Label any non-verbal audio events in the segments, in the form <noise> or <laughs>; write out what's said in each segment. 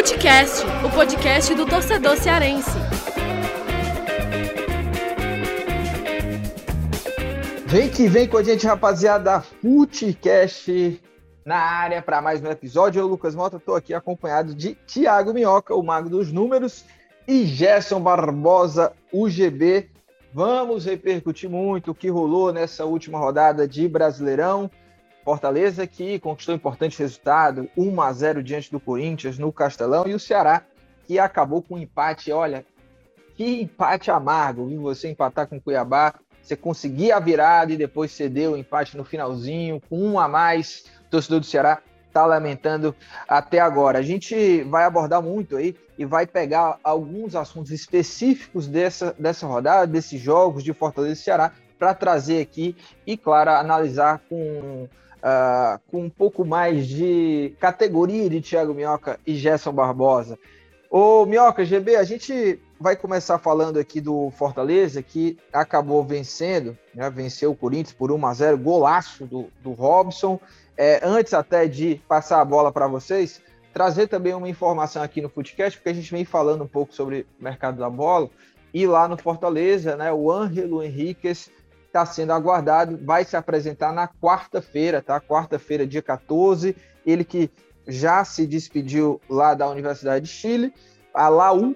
Futecast, o podcast do torcedor cearense. Vem que vem com a gente, rapaziada. Futecast na área para mais um episódio. Eu, Lucas Mota, estou aqui acompanhado de Tiago Minhoca, o mago dos números, e Gerson Barbosa, UGB. Vamos repercutir muito o que rolou nessa última rodada de Brasileirão. Fortaleza que conquistou importante resultado, 1 a 0 diante do Corinthians no Castelão, e o Ceará que acabou com um empate. Olha, que empate amargo, viu? Você empatar com o Cuiabá, você conseguir a virada e depois ceder o empate no finalzinho, com um a mais. O torcedor do Ceará está lamentando até agora. A gente vai abordar muito aí e vai pegar alguns assuntos específicos dessa, dessa rodada, desses jogos de Fortaleza e Ceará, para trazer aqui e, claro, analisar com uh, com um pouco mais de categoria de Thiago Minhoca e Gerson Barbosa. Ô Minhoca, GB, a gente vai começar falando aqui do Fortaleza, que acabou vencendo, né, venceu o Corinthians por 1 a 0 golaço do, do Robson. É, antes até de passar a bola para vocês, trazer também uma informação aqui no Footcast, porque a gente vem falando um pouco sobre o mercado da bola, e lá no Fortaleza, né, o Ângelo Henriquez está sendo aguardado, vai se apresentar na quarta-feira, tá? Quarta-feira, dia 14. Ele que já se despediu lá da Universidade de Chile, a Laú,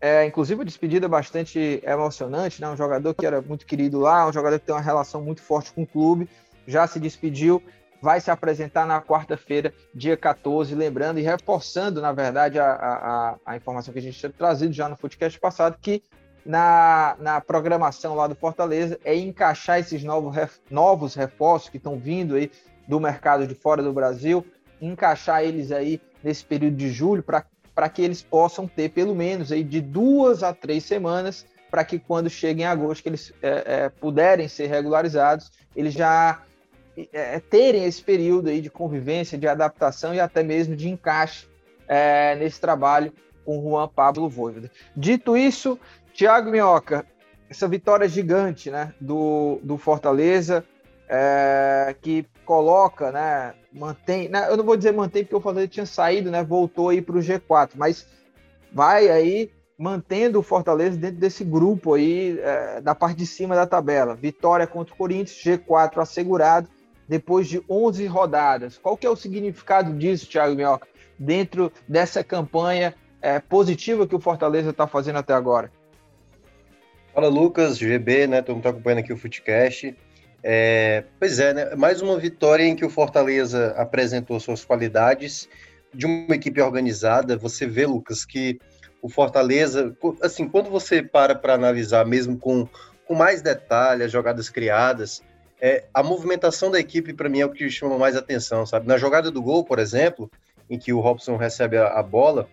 é, inclusive uma despedida bastante emocionante, né? Um jogador que era muito querido lá, um jogador que tem uma relação muito forte com o clube, já se despediu, vai se apresentar na quarta-feira, dia 14, lembrando e reforçando, na verdade, a, a, a informação que a gente tinha trazido já no podcast passado, que na, na programação lá do Fortaleza é encaixar esses novos, novos reforços que estão vindo aí do mercado de fora do Brasil, encaixar eles aí nesse período de julho para que eles possam ter pelo menos aí de duas a três semanas para que quando cheguem em agosto que eles é, é, puderem ser regularizados, eles já é, terem esse período aí de convivência, de adaptação e até mesmo de encaixe é, nesse trabalho com Juan Pablo Voivoda. Dito isso, Tiago Minhoca, essa vitória gigante né, do, do Fortaleza, é, que coloca, né, mantém, né, eu não vou dizer mantém porque o Fortaleza tinha saído, né, voltou aí para o G4, mas vai aí mantendo o Fortaleza dentro desse grupo aí é, da parte de cima da tabela. Vitória contra o Corinthians, G4 assegurado depois de 11 rodadas. Qual que é o significado disso, Thiago Minhoca, dentro dessa campanha é, positiva que o Fortaleza está fazendo até agora? Fala Lucas, GB, né? Todo mundo tá acompanhando aqui o Footcast. É, pois é, né? Mais uma vitória em que o Fortaleza apresentou suas qualidades de uma equipe organizada. Você vê, Lucas, que o Fortaleza, assim, quando você para para analisar, mesmo com, com mais detalhe, as jogadas criadas, é, a movimentação da equipe, para mim, é o que chama mais atenção, sabe? Na jogada do gol, por exemplo, em que o Robson recebe a, a bola,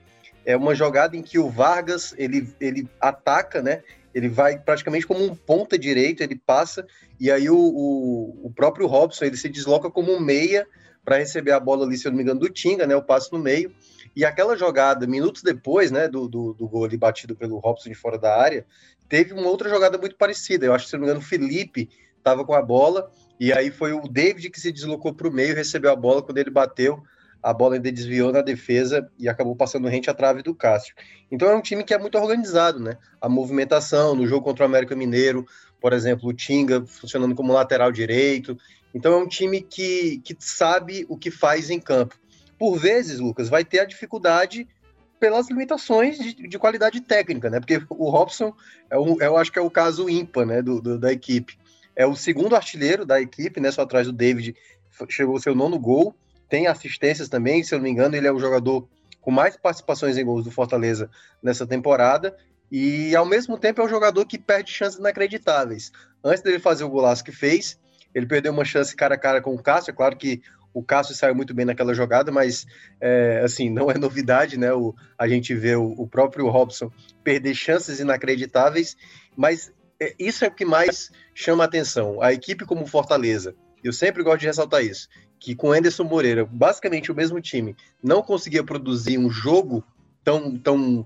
é uma jogada em que o Vargas ele, ele ataca, né? Ele vai praticamente como um ponta direito, ele passa, e aí o, o, o próprio Robson, ele se desloca como um meia para receber a bola ali, se eu não me engano, do Tinga, né, o passe no meio, e aquela jogada, minutos depois, né, do, do, do gol ali batido pelo Robson de fora da área, teve uma outra jogada muito parecida, eu acho que, se eu não me engano, o Felipe estava com a bola, e aí foi o David que se deslocou para o meio, recebeu a bola, quando ele bateu, a bola ainda desviou na defesa e acabou passando rente à trave do Cássio. Então é um time que é muito organizado, né? A movimentação no jogo contra o América Mineiro, por exemplo, o Tinga funcionando como lateral direito. Então é um time que, que sabe o que faz em campo. Por vezes, Lucas, vai ter a dificuldade pelas limitações de, de qualidade técnica, né? Porque o Robson, é eu acho que é o caso ímpar, né, do, do, da equipe. É o segundo artilheiro da equipe, né? Só atrás do David, chegou o seu nono gol tem assistências também, se eu não me engano, ele é o jogador com mais participações em gols do Fortaleza nessa temporada. E ao mesmo tempo é um jogador que perde chances inacreditáveis. Antes dele fazer o golaço que fez, ele perdeu uma chance cara a cara com o Cássio. É claro que o Cássio saiu muito bem naquela jogada, mas é, assim, não é novidade, né? O, a gente vê o, o próprio Robson perder chances inacreditáveis, mas é, isso é o que mais chama a atenção. A equipe como Fortaleza, eu sempre gosto de ressaltar isso que com Anderson Moreira, basicamente o mesmo time, não conseguia produzir um jogo tão, tão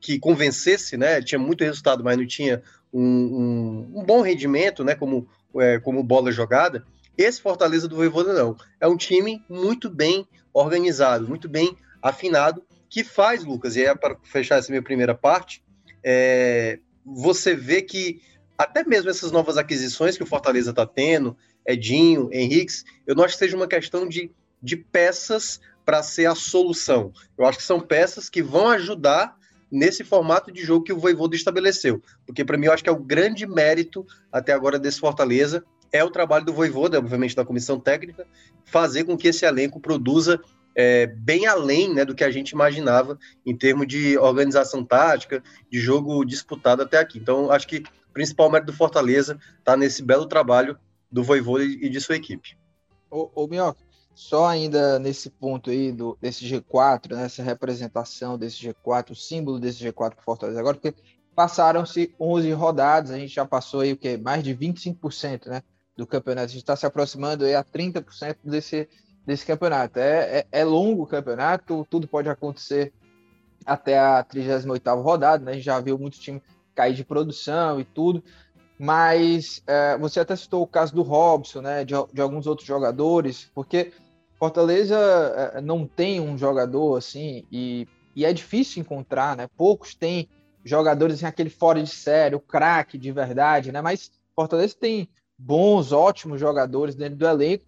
que convencesse, né? Tinha muito resultado, mas não tinha um, um, um bom rendimento, né? Como, é, como bola jogada. Esse Fortaleza do Voivoda não. É um time muito bem organizado, muito bem afinado, que faz, Lucas, e é para fechar essa minha primeira parte, é, você vê que até mesmo essas novas aquisições que o Fortaleza está tendo, Edinho, Henriques, eu não acho que seja uma questão de, de peças para ser a solução. Eu acho que são peças que vão ajudar nesse formato de jogo que o Voivoda estabeleceu. Porque para mim eu acho que é o grande mérito até agora desse Fortaleza é o trabalho do Voivoda, obviamente da comissão técnica, fazer com que esse elenco produza é, bem além né, do que a gente imaginava em termos de organização tática, de jogo disputado até aqui. Então, acho que o principal mérito do Fortaleza está nesse belo trabalho do Voivoda e de sua equipe. Ô, ô só ainda nesse ponto aí do, desse G4, nessa né, representação desse G4, o símbolo desse G4 para Fortaleza agora, porque passaram-se 11 rodadas, a gente já passou aí o que mais de 25%, né, do campeonato. A gente está se aproximando aí a 30% desse desse campeonato. É, é, é, longo o campeonato, tudo pode acontecer até a 38ª rodada, né? A gente já viu muitos times cair de produção e tudo, mas é, você até citou o caso do Robson, né? De, de alguns outros jogadores, porque Fortaleza é, não tem um jogador assim, e, e é difícil encontrar, né? Poucos têm jogadores assim, aquele fora de série, o craque de verdade, né? Mas Fortaleza tem bons, ótimos jogadores dentro do elenco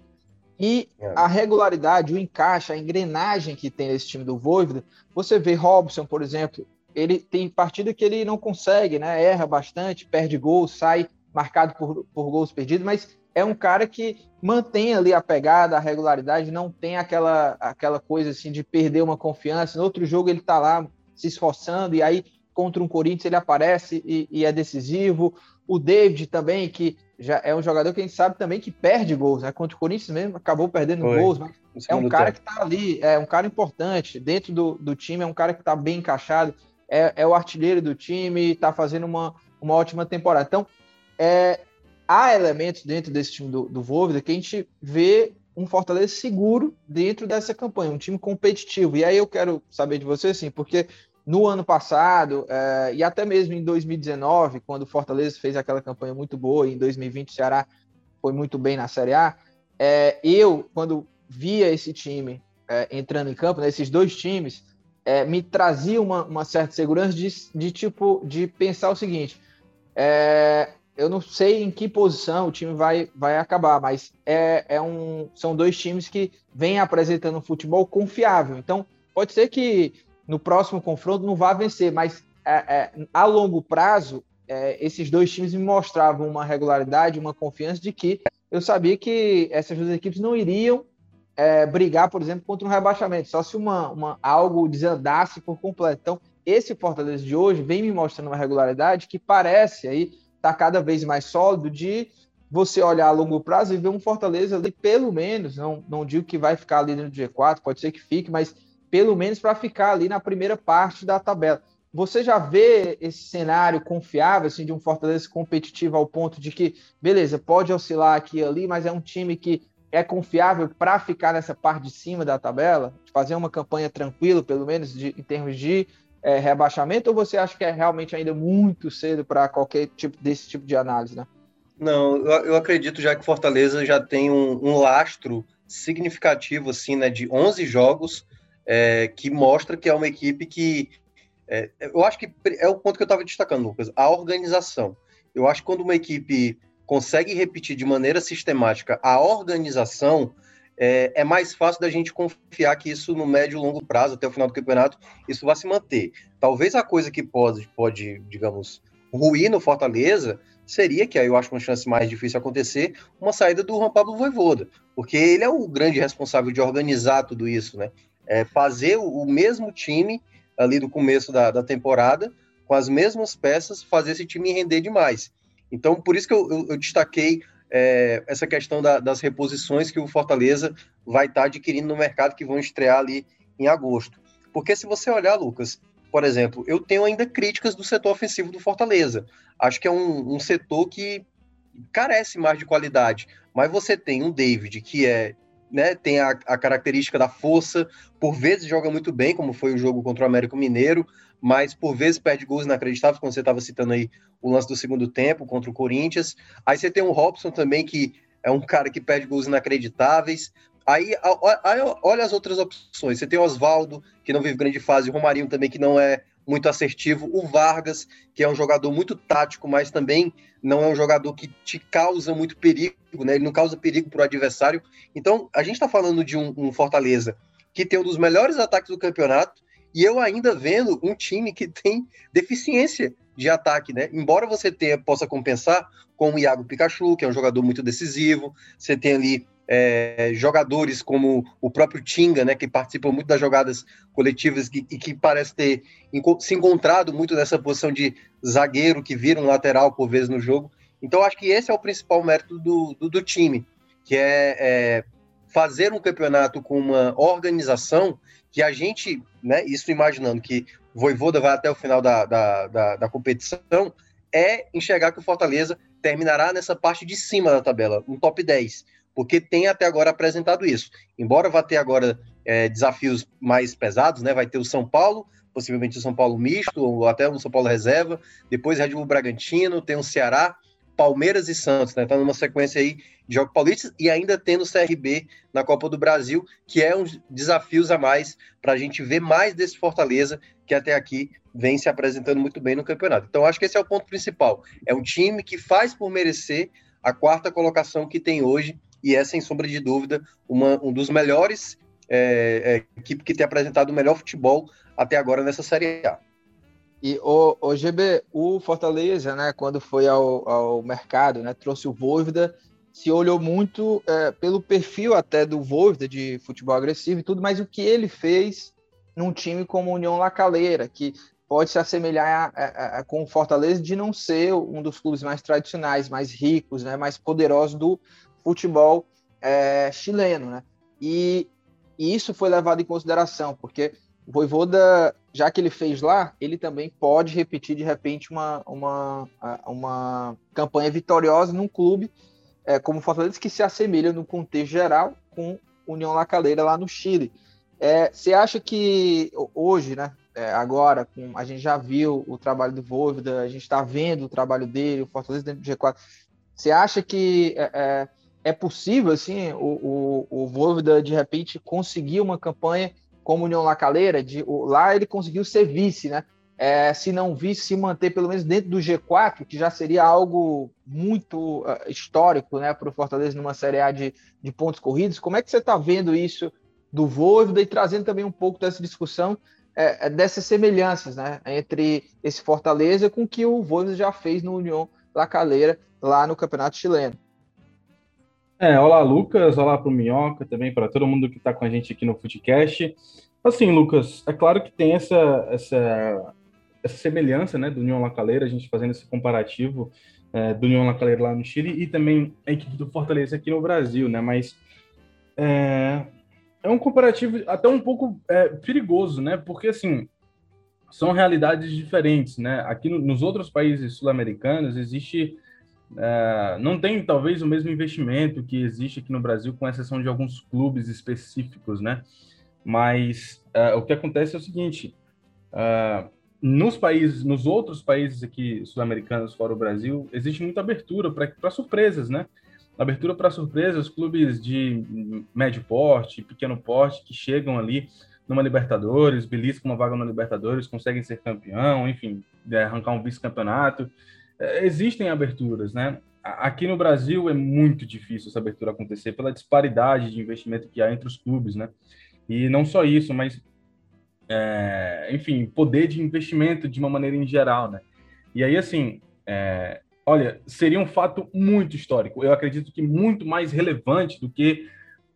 e é. a regularidade, o encaixe, a engrenagem que tem nesse time do Voivoda, você vê Robson, por exemplo, ele tem partida que ele não consegue, né? Erra bastante, perde gol, sai marcado por, por gols perdidos, mas é um cara que mantém ali a pegada, a regularidade, não tem aquela, aquela coisa assim de perder uma confiança. No outro jogo ele tá lá se esforçando e aí contra um Corinthians ele aparece e, e é decisivo. O David também, que já é um jogador que a gente sabe também que perde gols, né? Contra o Corinthians mesmo, acabou perdendo Foi. gols, mas é um cara tempo. que tá ali, é um cara importante dentro do, do time, é um cara que tá bem encaixado, é, é o artilheiro do time, tá fazendo uma, uma ótima temporada. Então, é, há elementos dentro desse time do, do Vôvida que a gente vê um Fortaleza seguro dentro dessa campanha, um time competitivo. E aí eu quero saber de você, assim, porque no ano passado, é, e até mesmo em 2019, quando o Fortaleza fez aquela campanha muito boa, e em 2020 o Ceará foi muito bem na Série A, é, eu, quando via esse time é, entrando em campo, né, esses dois times, é, me trazia uma, uma, certa segurança de, de, tipo de pensar o seguinte: é, eu não sei em que posição o time vai, vai acabar, mas é, é um, são dois times que vêm apresentando um futebol confiável. Então, pode ser que no próximo confronto não vai vencer, mas é, é, a longo prazo, é, esses dois times me mostravam uma regularidade, uma confiança de que eu sabia que essas duas equipes não iriam é, brigar, por exemplo, contra um rebaixamento, só se uma, uma, algo desandasse por completo. Então, esse Fortaleza de hoje vem me mostrando uma regularidade que parece aí estar tá cada vez mais sólido de você olhar a longo prazo e ver um Fortaleza ali, pelo menos, não, não digo que vai ficar ali no G4, pode ser que fique, mas pelo menos para ficar ali na primeira parte da tabela. Você já vê esse cenário confiável, assim, de um Fortaleza competitivo ao ponto de que, beleza, pode oscilar aqui e ali, mas é um time que é confiável para ficar nessa parte de cima da tabela, fazer uma campanha tranquila, pelo menos de, em termos de é, rebaixamento, ou você acha que é realmente ainda muito cedo para qualquer tipo desse tipo de análise, né? Não, eu, eu acredito já que Fortaleza já tem um, um lastro significativo, assim, né, de 11 jogos é, que mostra que é uma equipe que. É, eu acho que é o ponto que eu estava destacando, Lucas, a organização. Eu acho que quando uma equipe consegue repetir de maneira sistemática a organização, é, é, mais fácil da gente confiar que isso no médio e longo prazo, até o final do campeonato, isso vai se manter. Talvez a coisa que pode, pode digamos, ruir no Fortaleza seria, que aí eu acho uma chance mais difícil acontecer, uma saída do Juan Pablo Voivoda, porque ele é o grande responsável de organizar tudo isso, né? é, fazer o, mesmo time ali do começo da, da, temporada, com as mesmas peças, fazer esse time render demais. Então, por isso que eu, eu, eu destaquei é, essa questão da, das reposições que o Fortaleza vai estar tá adquirindo no mercado, que vão estrear ali em agosto. Porque se você olhar, Lucas, por exemplo, eu tenho ainda críticas do setor ofensivo do Fortaleza. Acho que é um, um setor que carece mais de qualidade. Mas você tem um David, que é né, tem a, a, característica da força, por vezes joga muito bem, como foi o jogo contra o Américo Mineiro, mas por vezes perde gols inacreditáveis, como você estava citando aí o lance do segundo tempo contra o Corinthians. Aí você tem o Robson também, que é um cara que perde gols inacreditáveis. Aí, olha as outras opções. Você tem o Oswaldo, que não vive grande fase, o Romarinho também, que não é muito assertivo, o Vargas, que é um jogador muito tático, mas também não é um jogador que te causa muito perigo, né? Ele não causa perigo para o adversário. Então, a gente está falando de um, um, Fortaleza que tem um dos melhores ataques do campeonato, e eu ainda vendo um time que tem deficiência de ataque, né? Embora você tenha, possa compensar com o Iago Pikachu, que é um jogador muito decisivo, você tem ali é, jogadores como o próprio Tinga, né, que participam muito das jogadas coletivas e, e que parece ter se encontrado muito nessa posição de zagueiro que vira um lateral por vezes no jogo. Então, acho que esse é o principal mérito do, do, do time, que é, é, fazer um campeonato com uma organização que a gente, né, isso imaginando que o Voivoda vai até o final da, da, da, da competição, é enxergar que o Fortaleza terminará nessa parte de cima da tabela, um top 10 porque tem até agora apresentado isso. Embora vá ter agora é, desafios mais pesados, né? Vai ter o São Paulo, possivelmente o São Paulo misto, ou até o São Paulo reserva, depois Red Bull Bragantino, tem o Ceará, Palmeiras e Santos, né? Tá numa sequência aí de jogos paulistas e ainda tendo o CRB na Copa do Brasil, que é um desafios a mais para a gente ver mais desse Fortaleza que até aqui vem se apresentando muito bem no campeonato. Então acho que esse é o ponto principal. É um time que faz por merecer a quarta colocação que tem hoje e é, sem sombra de dúvida, uma, um dos melhores é, é, que tem apresentado o melhor futebol até agora nessa Série A. E o, o GB, o Fortaleza, né, quando foi ao, ao mercado, né, trouxe o Voivoda, se olhou muito é, pelo perfil até do Voivoda de futebol agressivo e tudo, mas o que ele fez num time como União Lacaleira, que pode se assemelhar a, a, a, com o Fortaleza de não ser um dos clubes mais tradicionais, mais ricos, né, mais poderosos do, futebol é, chileno, né? E, e, isso foi levado em consideração, porque o Voivoda, já que ele fez lá, ele também pode repetir de repente uma, uma, uma campanha vitoriosa num clube é, como Fortaleza, que se assemelha no contexto geral com União La Calera lá no Chile. É, você acha que hoje, né, é, agora, com, a gente já viu o trabalho do Voivoda, a gente está vendo o trabalho dele, o Fortaleza dentro do G4, você acha que é, é é possível, assim, o, o, o Voivoda, de repente, conseguir uma campanha como União Lacaleira, de, o, lá ele conseguiu ser vice, né? É, se não vice, se manter pelo menos dentro do G4, que já seria algo muito uh, histórico né, para o Fortaleza numa Série A de, de pontos corridos. Como é que você está vendo isso do Voivoda e trazendo também um pouco dessa discussão é, é, dessas semelhanças né, entre esse Fortaleza com o que o Voivoda já fez no União Lacaleira lá no Campeonato Chileno? É, olá, Lucas, olá para o Minhoca, também para todo mundo que está com a gente aqui no Footcast. Assim, Lucas, é claro que tem essa, essa, essa semelhança né, do União Lacaleira, a gente fazendo esse comparativo é, do União Lacaleira lá no Chile e também a equipe do Fortaleza aqui no Brasil, né? Mas é, é um comparativo até um pouco é, perigoso, né? Porque, assim, são realidades diferentes, né? Aqui no, nos outros países sul-americanos existe é, não tem talvez o mesmo investimento que existe aqui no Brasil, com exceção de alguns clubes específicos, né? Mas é, o que acontece é o seguinte: é, nos países, nos outros países aqui sul-americanos fora o Brasil, existe muita abertura para surpresas, né? Abertura para surpresas, clubes de médio porte, pequeno porte, que chegam ali numa Libertadores, beliscam uma vaga na Libertadores, conseguem ser campeão, enfim, arrancar um vice-campeonato. É, existem aberturas, né? Aqui no Brasil é muito difícil essa abertura acontecer pela disparidade de investimento que há entre os clubes, né? E não só isso, mas, é, enfim, poder de investimento de uma maneira em geral, né? E aí, assim, é, olha, seria um fato muito histórico. Eu acredito que muito mais relevante do que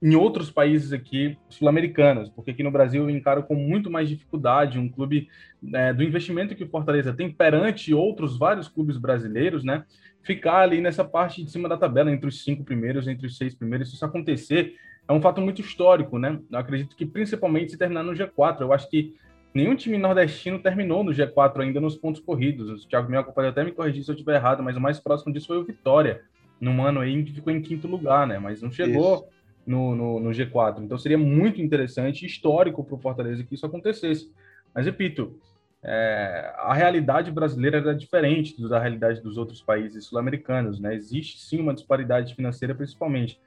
em outros países aqui sul-americanos, porque aqui no Brasil eu encaro com muito mais dificuldade um clube é, do investimento que o Fortaleza tem perante outros vários clubes brasileiros, né? Ficar ali nessa parte de cima da tabela, entre os cinco primeiros, entre os seis primeiros, se isso acontecer, é um fato muito histórico, né? Eu acredito que principalmente se terminar no G4. Eu acho que nenhum time nordestino terminou no G4 ainda nos pontos corridos. O Thiago Minhoca pode até me corrigir se eu estiver errado, mas o mais próximo disso foi o Vitória, num ano aí que ficou em quinto lugar, né? Mas não chegou. Isso no, no, no G4. Então seria muito interessante, histórico para o Fortaleza que isso acontecesse. Mas repito, é, a realidade brasileira era diferente da realidade dos outros países sul-americanos, né? Existe sim uma disparidade financeira, principalmente.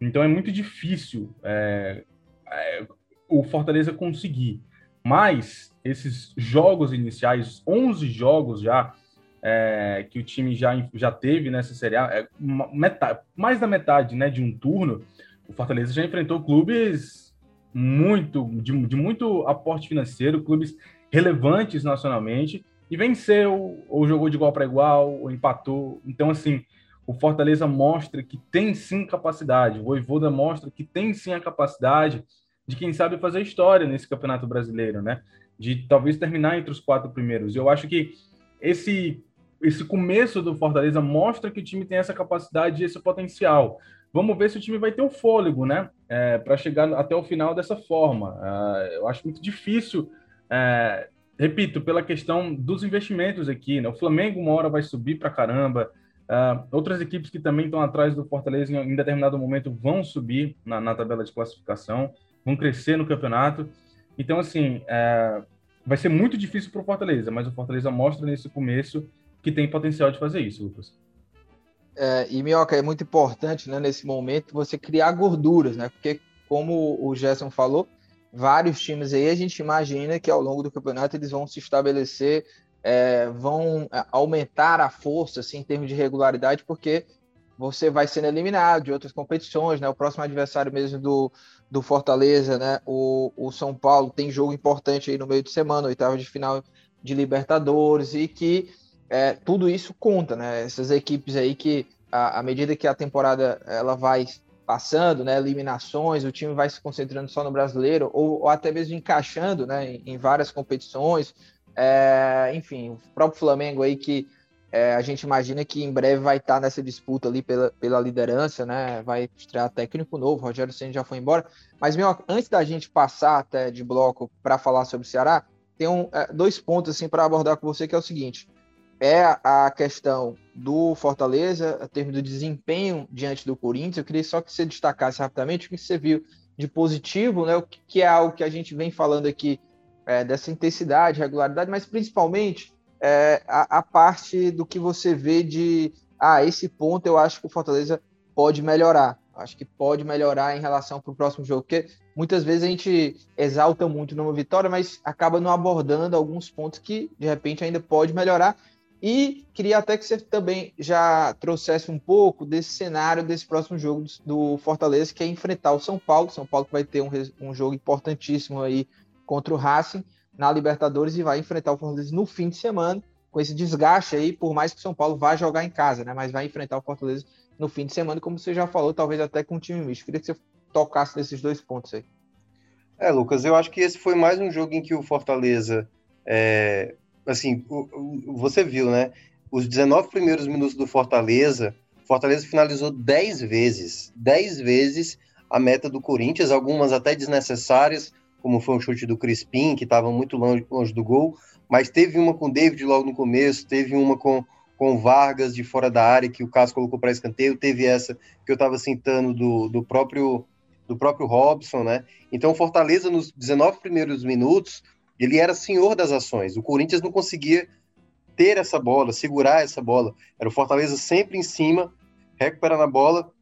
Então é muito difícil é, é, o Fortaleza conseguir. Mas esses jogos iniciais, 11 jogos já, é, que o time já, já teve nessa Série A, é, metade, mais da metade né, de um turno, o Fortaleza já enfrentou clubes muito de, de muito aporte financeiro, clubes relevantes nacionalmente, e venceu, ou jogou de igual para igual, ou empatou. Então, assim, o Fortaleza mostra que tem sim capacidade, o Voivoda mostra que tem sim a capacidade de quem sabe fazer história nesse Campeonato Brasileiro, né? De talvez terminar entre os quatro primeiros. Eu acho que esse esse começo do Fortaleza mostra que o time tem essa capacidade e esse potencial. Vamos ver se o time vai ter o fôlego, né? É, para chegar até o final dessa forma. É, eu acho muito difícil, é, repito, pela questão dos investimentos aqui. Né? O Flamengo uma hora vai subir para caramba. É, outras equipes que também estão atrás do Fortaleza em, em determinado momento vão subir na, na, tabela de classificação, vão crescer no campeonato. Então, assim, vai ser muito difícil para o Fortaleza, mas o Fortaleza mostra nesse começo que tem potencial de fazer isso, Lucas. É, e, Minhoca, é muito importante, né, nesse momento, você criar gorduras, né? Porque, como o Gerson falou, vários times aí, a gente imagina que ao longo do campeonato eles vão se estabelecer, é, vão é, aumentar a força, assim, em termos de regularidade, porque você vai sendo eliminado de outras competições, né? O próximo adversário mesmo do, do Fortaleza, né? O, o São Paulo tem jogo importante aí no meio de semana, oitava de final de Libertadores, e que é, tudo isso conta, né? Essas equipes aí que, à medida que a temporada ela vai passando, né? Eliminações, o time vai se concentrando só no brasileiro, ou, ou até mesmo encaixando, né? Em, em várias competições. É, enfim, o próprio Flamengo aí que é, a gente imagina que em breve vai estar nessa disputa ali pela, pela liderança, né? Vai estrear técnico novo, Rogério Senna já foi embora. Mas, meu, antes da gente passar até de bloco para falar sobre o Ceará, tem um, é, dois pontos assim para abordar com você que é o seguinte: é a questão do Fortaleza, a termo do desempenho diante do Corinthians. Eu queria só que você destacasse rapidamente o que você viu de positivo, né? O que é algo que a gente vem falando aqui é, dessa intensidade, regularidade, mas principalmente é, a, a, parte do que você vê de ah, esse ponto eu acho que o Fortaleza pode melhorar. Acho que pode melhorar em relação para o próximo jogo, porque muitas vezes a gente exalta muito numa vitória, mas acaba não abordando alguns pontos que de repente ainda pode melhorar. E queria até que você também já trouxesse um pouco desse cenário desse próximo jogo do Fortaleza, que é enfrentar o São Paulo. São Paulo vai ter um, um jogo importantíssimo aí contra o Racing na Libertadores e vai enfrentar o Fortaleza no fim de semana, com esse desgaste aí, por mais que o São Paulo vá jogar em casa, né? Mas vai enfrentar o Fortaleza no fim de semana, como você já falou, talvez até com um time misto. Queria que você tocasse nesses dois pontos aí. É, Lucas, eu acho que esse foi mais um jogo em que o Fortaleza é, assim, você viu, né? Os 19 primeiros minutos do Fortaleza, Fortaleza finalizou 10 vezes, 10 vezes a meta do Corinthians, algumas até desnecessárias, como foi um chute do Crispim, que estava muito longe, longe, do gol, mas teve uma com o David logo no começo, teve uma com com Vargas de fora da área que o Cássio colocou para escanteio, teve essa que eu estava citando do, do próprio do próprio Robson, né? Então Fortaleza nos 19 primeiros minutos ele era senhor das ações. O Corinthians não conseguia ter essa bola, segurar essa bola. Era o Fortaleza sempre em cima, recuperando a bola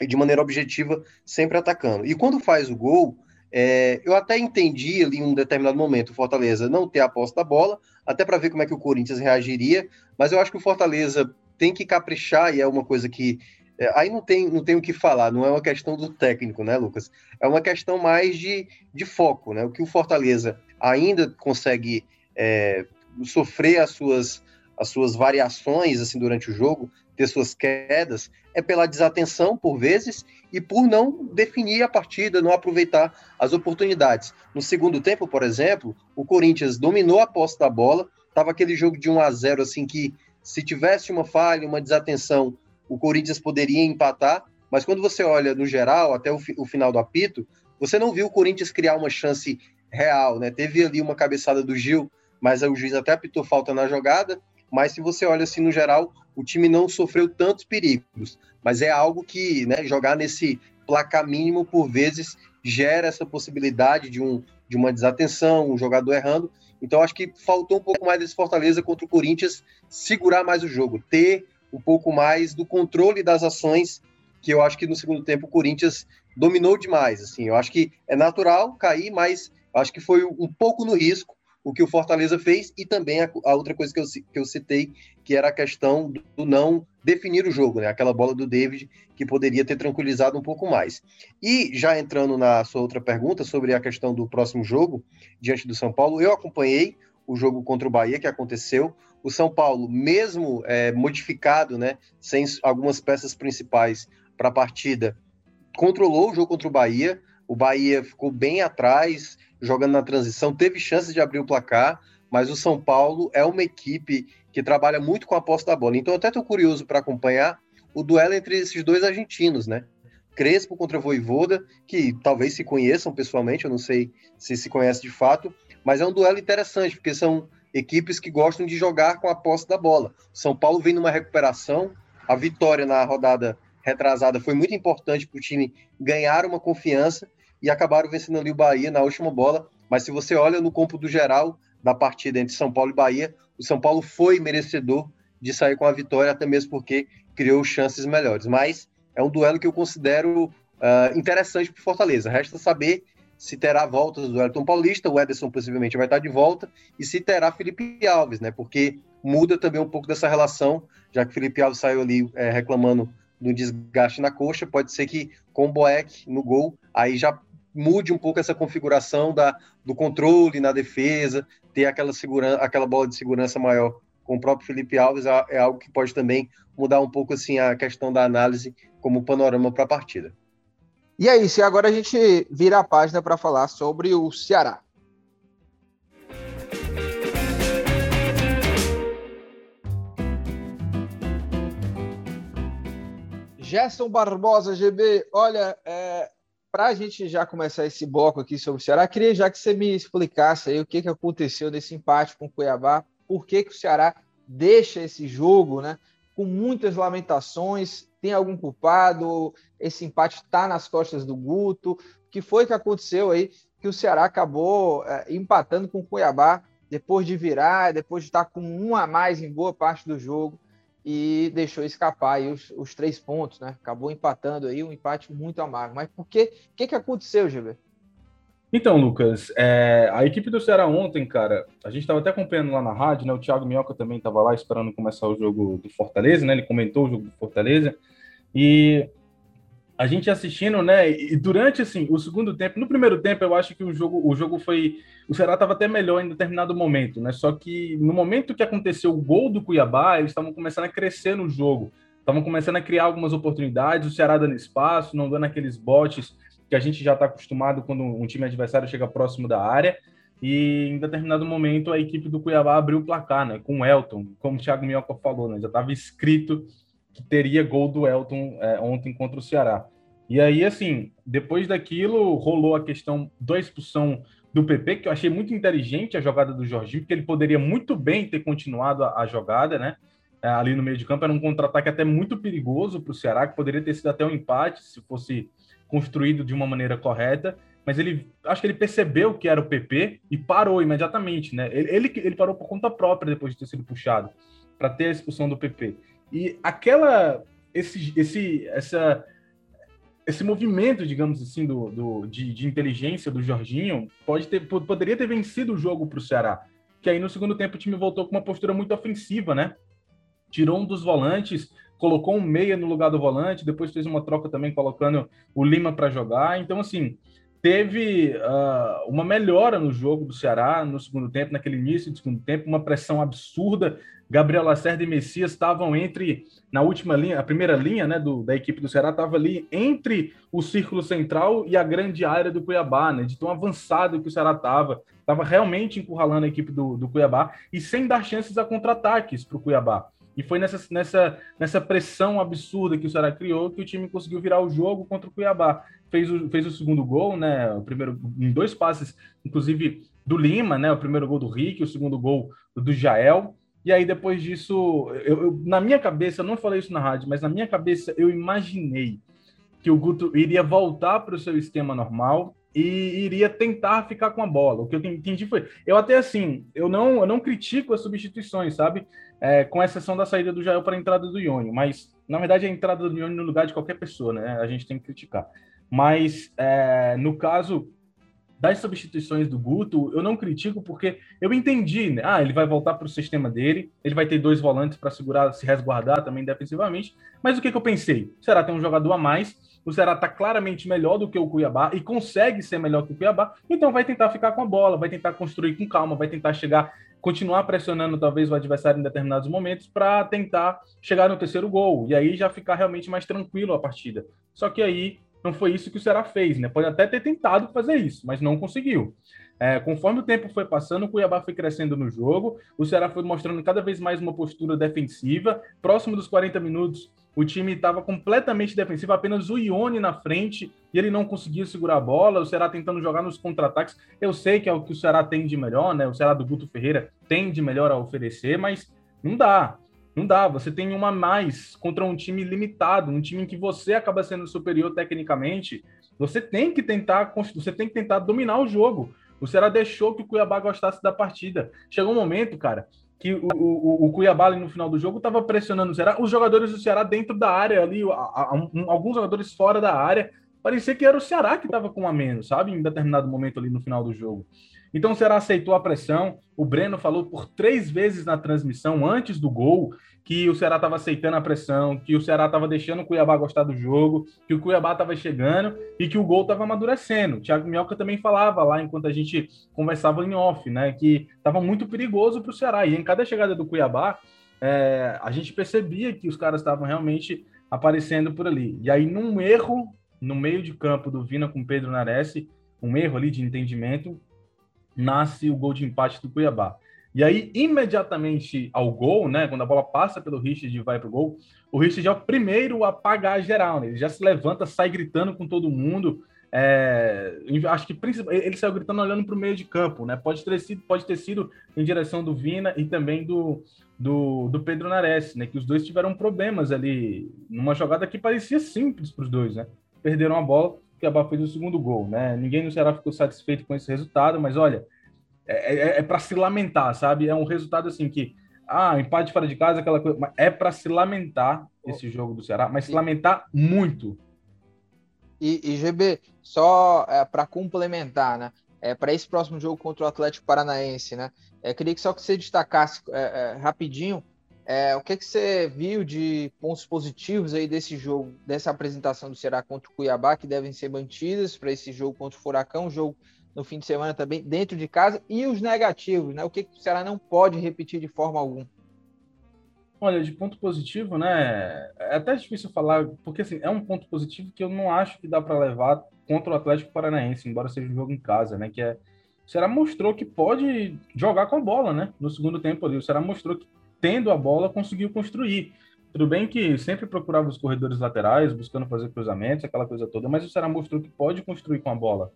e de maneira objetiva, sempre atacando. E quando faz o gol, é, eu até entendi ali em um determinado momento o Fortaleza não ter a posse da bola, até para ver como é que o Corinthians reagiria, mas eu acho que o Fortaleza tem que caprichar, e é uma coisa que. É, aí não tem, não tem o que falar, não é uma questão do técnico, né, Lucas? É uma questão mais de, de foco, né? O que o Fortaleza ainda consegue é, sofrer as suas, as suas variações assim durante o jogo, ter suas quedas, é pela desatenção por vezes e por não definir a partida, não aproveitar as oportunidades. No segundo tempo, por exemplo, o Corinthians dominou a posse da bola, estava aquele jogo de 1 a 0 assim que se tivesse uma falha, uma desatenção, o Corinthians poderia empatar, mas quando você olha no geral, até o, fi, o final do apito, você não viu o Corinthians criar uma chance real, né? Teve ali uma cabeçada do Gil, mas o juiz até apitou falta na jogada. Mas se você olha assim no geral, o time não sofreu tantos perigos. Mas é algo que, né, jogar nesse placar mínimo por vezes gera essa possibilidade de, um, de uma desatenção, um jogador errando. Então acho que faltou um pouco mais desse Fortaleza contra o Corinthians segurar mais o jogo, ter um pouco mais do controle das ações que eu acho que no segundo tempo o Corinthians dominou demais. Assim, eu acho que é natural cair, mas acho que foi um pouco no risco o que o Fortaleza fez e também a, a outra coisa que eu, que eu citei, que era a questão do, não definir o jogo, né? Aquela bola do David que poderia ter tranquilizado um pouco mais. E já entrando na sua outra pergunta sobre a questão do próximo jogo diante do São Paulo, eu acompanhei o jogo contra o Bahia que aconteceu. O São Paulo, mesmo é, modificado, né, sem algumas peças principais para a partida, controlou o jogo contra o Bahia. O Bahia ficou bem atrás, jogando na transição, teve chances de abrir o placar, mas o São Paulo é uma equipe que trabalha muito com a posse da bola. Então, até estou curioso para acompanhar o duelo entre esses dois argentinos, né? Crespo contra Voivoda, que talvez se conheçam pessoalmente, eu não sei se se conhece de fato, mas é um duelo interessante, porque são equipes que gostam de jogar com a posse da bola. São Paulo vem numa recuperação, a vitória na rodada retrasada foi muito importante para o time ganhar uma confiança e acabaram vencendo ali o Bahia na última bola. Mas se você olha no campo do geral da partida entre São Paulo e Bahia, o São Paulo foi merecedor de sair com a vitória, até mesmo porque criou chances melhores. Mas é um duelo que eu considero uh, interessante para Fortaleza. Resta saber se terá voltas do Elton Paulista, o Ederson possivelmente vai estar de volta, e se terá Felipe Alves, né? Porque muda também um pouco dessa relação, já que Felipe Alves saiu ali é, reclamando do desgaste na coxa, pode ser que com o Boeck no gol, aí já mude um pouco essa configuração da, do controle na defesa, ter aquela, segurança, aquela bola de segurança maior com o próprio Felipe Alves é, algo que pode também mudar um pouco assim a questão da análise como panorama para a partida. E é isso, e agora a gente vira a página para falar sobre o Ceará. Gerson Barbosa, GB, olha, é, para a gente já começar esse bloco aqui sobre o Ceará, queria já que você me explicasse aí o que, que aconteceu nesse empate com o Cuiabá, por que, que o Ceará deixa esse jogo, né? Com muitas lamentações, tem algum culpado? Esse empate está nas costas do Guto? O que foi que aconteceu aí que o Ceará acabou é, empatando com o Cuiabá depois de virar, depois de estar com um a mais em boa parte do jogo? E deixou escapar os, os, três pontos, né? Acabou empatando aí um empate muito amargo. Mas por que? O que, que aconteceu, GB? Então, Lucas, é, a equipe do Ceará ontem, cara, a gente estava até acompanhando lá na rádio, né? O Thiago Minhoca também estava lá esperando começar o jogo do Fortaleza, né? Ele comentou o jogo do Fortaleza. E a gente assistindo, né? E durante assim, o segundo tempo, no primeiro tempo, eu acho que o jogo, o jogo foi. O Ceará estava até melhor em determinado momento, né? Só que no momento que aconteceu o gol do Cuiabá, eles estavam começando a crescer no jogo. Estavam começando a criar algumas oportunidades, o Ceará dando espaço, não dando aqueles botes que a gente já está acostumado quando um time adversário chega próximo da área. E em determinado momento a equipe do Cuiabá abriu o placar, né? Com o Elton, como o Thiago Minhoca falou, né? Já estava escrito que teria gol do Elton é, ontem contra o Ceará. E aí, assim, depois daquilo, rolou a questão da expulsão do PP, que eu achei muito inteligente a jogada do Jorginho, porque ele poderia muito bem ter continuado a, a jogada, né? É, ali no meio de campo, era um contra-ataque até muito perigoso para o Ceará, que poderia ter sido até um empate se fosse construído de uma maneira correta. Mas ele, acho que ele percebeu que era o PP e parou imediatamente, né? Ele, ele, ele parou por conta própria depois de ter sido puxado para ter a expulsão do PP. E aquela, esse, esse, essa, esse movimento, digamos assim, do, do de, de, inteligência do Jorginho pode ter, poderia ter vencido o jogo para o Ceará. Que aí no segundo tempo o time voltou com uma postura muito ofensiva, né? Tirou um dos volantes, colocou um meia no lugar do volante, depois fez uma troca também colocando o Lima para jogar. Então, assim, teve uh, uma melhora no jogo do Ceará no segundo tempo, naquele início do segundo tempo, uma pressão absurda Gabriel Lacerda e Messias estavam entre, na última linha, a primeira linha né, do, da equipe do Ceará estava ali entre o círculo central e a grande área do Cuiabá, né, de tão avançado que o Ceará estava. Estava realmente encurralando a equipe do, do Cuiabá e sem dar chances a contra-ataques para o Cuiabá. E foi nessa, nessa, nessa pressão absurda que o Ceará criou que o time conseguiu virar o jogo contra o Cuiabá. Fez o, fez o segundo gol, né? O primeiro em dois passes, inclusive do Lima, né? O primeiro gol do Rick, o segundo gol do Jael. E aí, depois disso, eu, eu, na minha cabeça, eu não falei isso na rádio, mas na minha cabeça eu imaginei que o Guto iria voltar para o seu esquema normal, e iria tentar ficar com a bola. O que eu entendi foi, eu até assim, eu não, eu não critico as substituições, sabe? É, com exceção da saída do Jael para a entrada do Ione, mas na verdade a entrada do Ione no lugar de qualquer pessoa, né? A gente tem que criticar. Mas é, no caso das substituições do Guto, eu não critico porque eu entendi, né? Ah, ele vai voltar para o sistema dele, ele vai ter dois volantes para segurar, se resguardar também defensivamente. Mas o que, que eu pensei? O Ceará tem um jogador a mais, o Ceará está claramente melhor do que o Cuiabá e consegue ser melhor que o Cuiabá, então vai tentar ficar com a bola, vai tentar construir com calma, vai tentar chegar, continuar pressionando talvez o adversário em determinados momentos para tentar chegar no terceiro gol e aí já ficar realmente mais tranquilo a partida. Só que aí não foi isso que o Ceará fez, né? Pode até ter tentado fazer isso, mas não conseguiu. É, conforme o tempo foi passando, o Cuiabá foi crescendo no jogo, o Ceará foi mostrando cada vez mais uma postura defensiva. Próximo dos 40 minutos, o time estava completamente defensivo, apenas o Ione na frente e ele não conseguia segurar a bola. O Ceará tentando jogar nos contra-ataques. Eu sei que é o que o Ceará tem de melhor, né? O Ceará do Guto Ferreira tem de melhor a oferecer, mas não dá. Não dá, você tem uma mais contra um time limitado, um time em que você acaba sendo superior tecnicamente. Você tem que tentar, você tem que tentar dominar o jogo. O Ceará deixou que o Cuiabá gostasse da partida. Chegou um momento, cara, que o, o, o Cuiabá ali no final do jogo estava pressionando o Ceará, os jogadores do Ceará dentro da área ali, a, a, um, alguns jogadores fora da área, parecia que era o Ceará que estava com a menos, sabe? Em determinado momento ali no final do jogo. Então o Ceará aceitou a pressão. O Breno falou por três vezes na transmissão, antes do gol, que o Ceará estava aceitando a pressão, que o Ceará estava deixando o Cuiabá gostar do jogo, que o Cuiabá estava chegando e que o gol estava amadurecendo. O Thiago Minhoca também falava lá enquanto a gente conversava em off, né? Que estava muito perigoso para o Ceará. E em cada chegada do Cuiabá, é, a gente percebia que os caras estavam realmente aparecendo por ali. E aí, num erro no meio de campo do Vina com Pedro Nares, um erro ali de entendimento, nasce o gol de empate do Cuiabá. E aí, imediatamente ao gol, né, quando a bola passa pelo Richard e vai pro gol, o Richard é o primeiro a pagar a geral, né? Ele já se levanta, sai gritando com todo mundo. É, acho que ele saiu gritando olhando para o meio de campo, né? Pode ter sido, pode ter sido em direção do Vina e também do, do, do Pedro Nares, né? Que os dois tiveram problemas ali numa jogada que parecia simples para os dois, né? Perderam a bola, que a fez o segundo gol, né? Ninguém no Ceará ficou satisfeito com esse resultado, mas olha, é, é, é para se lamentar, sabe? É um resultado assim que, ah, empate fora de casa, aquela coisa, é para se lamentar esse jogo do Ceará, mas se lamentar muito. E, e GB, só é, para complementar, né? É, para esse próximo jogo contra o Atlético Paranaense, né? É, queria que só que você destacasse é, é, rapidinho é, o que, que você viu de pontos positivos aí desse jogo, dessa apresentação do Ceará contra o Cuiabá, que devem ser mantidas para esse jogo contra o Furacão, jogo no fim de semana também dentro de casa, e os negativos, né? O que, o Ceará não pode repetir de forma alguma? Olha, de ponto positivo, né? É até difícil falar, porque assim, é um ponto positivo que eu não acho que dá para levar contra o Atlético Paranaense, embora seja um jogo em casa, né? Que é o Ceará mostrou que pode jogar com a bola, né? No segundo tempo ali, o Ceará mostrou que tendo a bola conseguiu construir. Tudo bem que sempre procurava os corredores laterais, buscando fazer cruzamentos, aquela coisa toda, mas o Ceará mostrou que pode construir com a bola.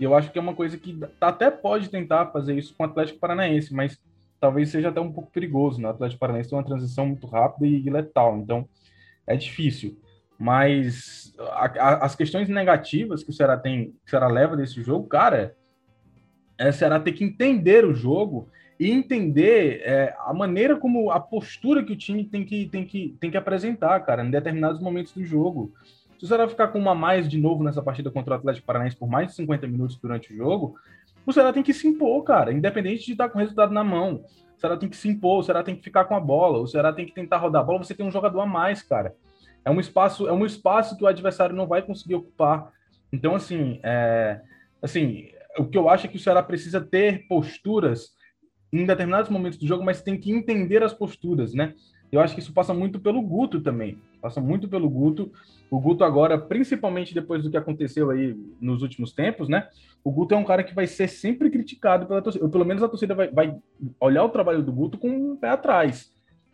E eu acho que é uma coisa que até pode tentar fazer isso com o Atlético Paranaense, mas talvez seja até um pouco perigoso. Né? O Atlético Paranaense tem uma transição muito rápida e letal, então é difícil. Mas a, a, as questões negativas que o Ceará tem, que o Ceará leva desse jogo, cara, é o Ceará ter que entender o jogo e entender é, a maneira como a postura que o time tem que, tem que, tem que apresentar, cara, em determinados momentos do jogo. Se o Ceará ficar com uma mais de novo nessa partida contra o Atlético Paranaense por mais de 50 minutos durante o jogo, o Ceará tem que se impor, cara, independente de estar com o resultado na mão. O Ceará tem que se impor, o Ceará tem que ficar com a bola, o Ceará tem que tentar rodar a bola, você tem um jogador a mais, cara. É um espaço, é um espaço que o adversário não vai conseguir ocupar. Então, assim, é, assim, o que eu acho é que o Ceará precisa ter posturas em determinados momentos do jogo, mas tem que entender as posturas, né? Eu acho que isso passa muito pelo Guto também. Passa muito pelo Guto. O Guto agora, principalmente depois do que aconteceu aí nos últimos tempos, né? O Guto é um cara que vai ser sempre criticado pela torcida. Ou pelo menos a torcida vai, vai olhar o trabalho do Guto com um pé atrás.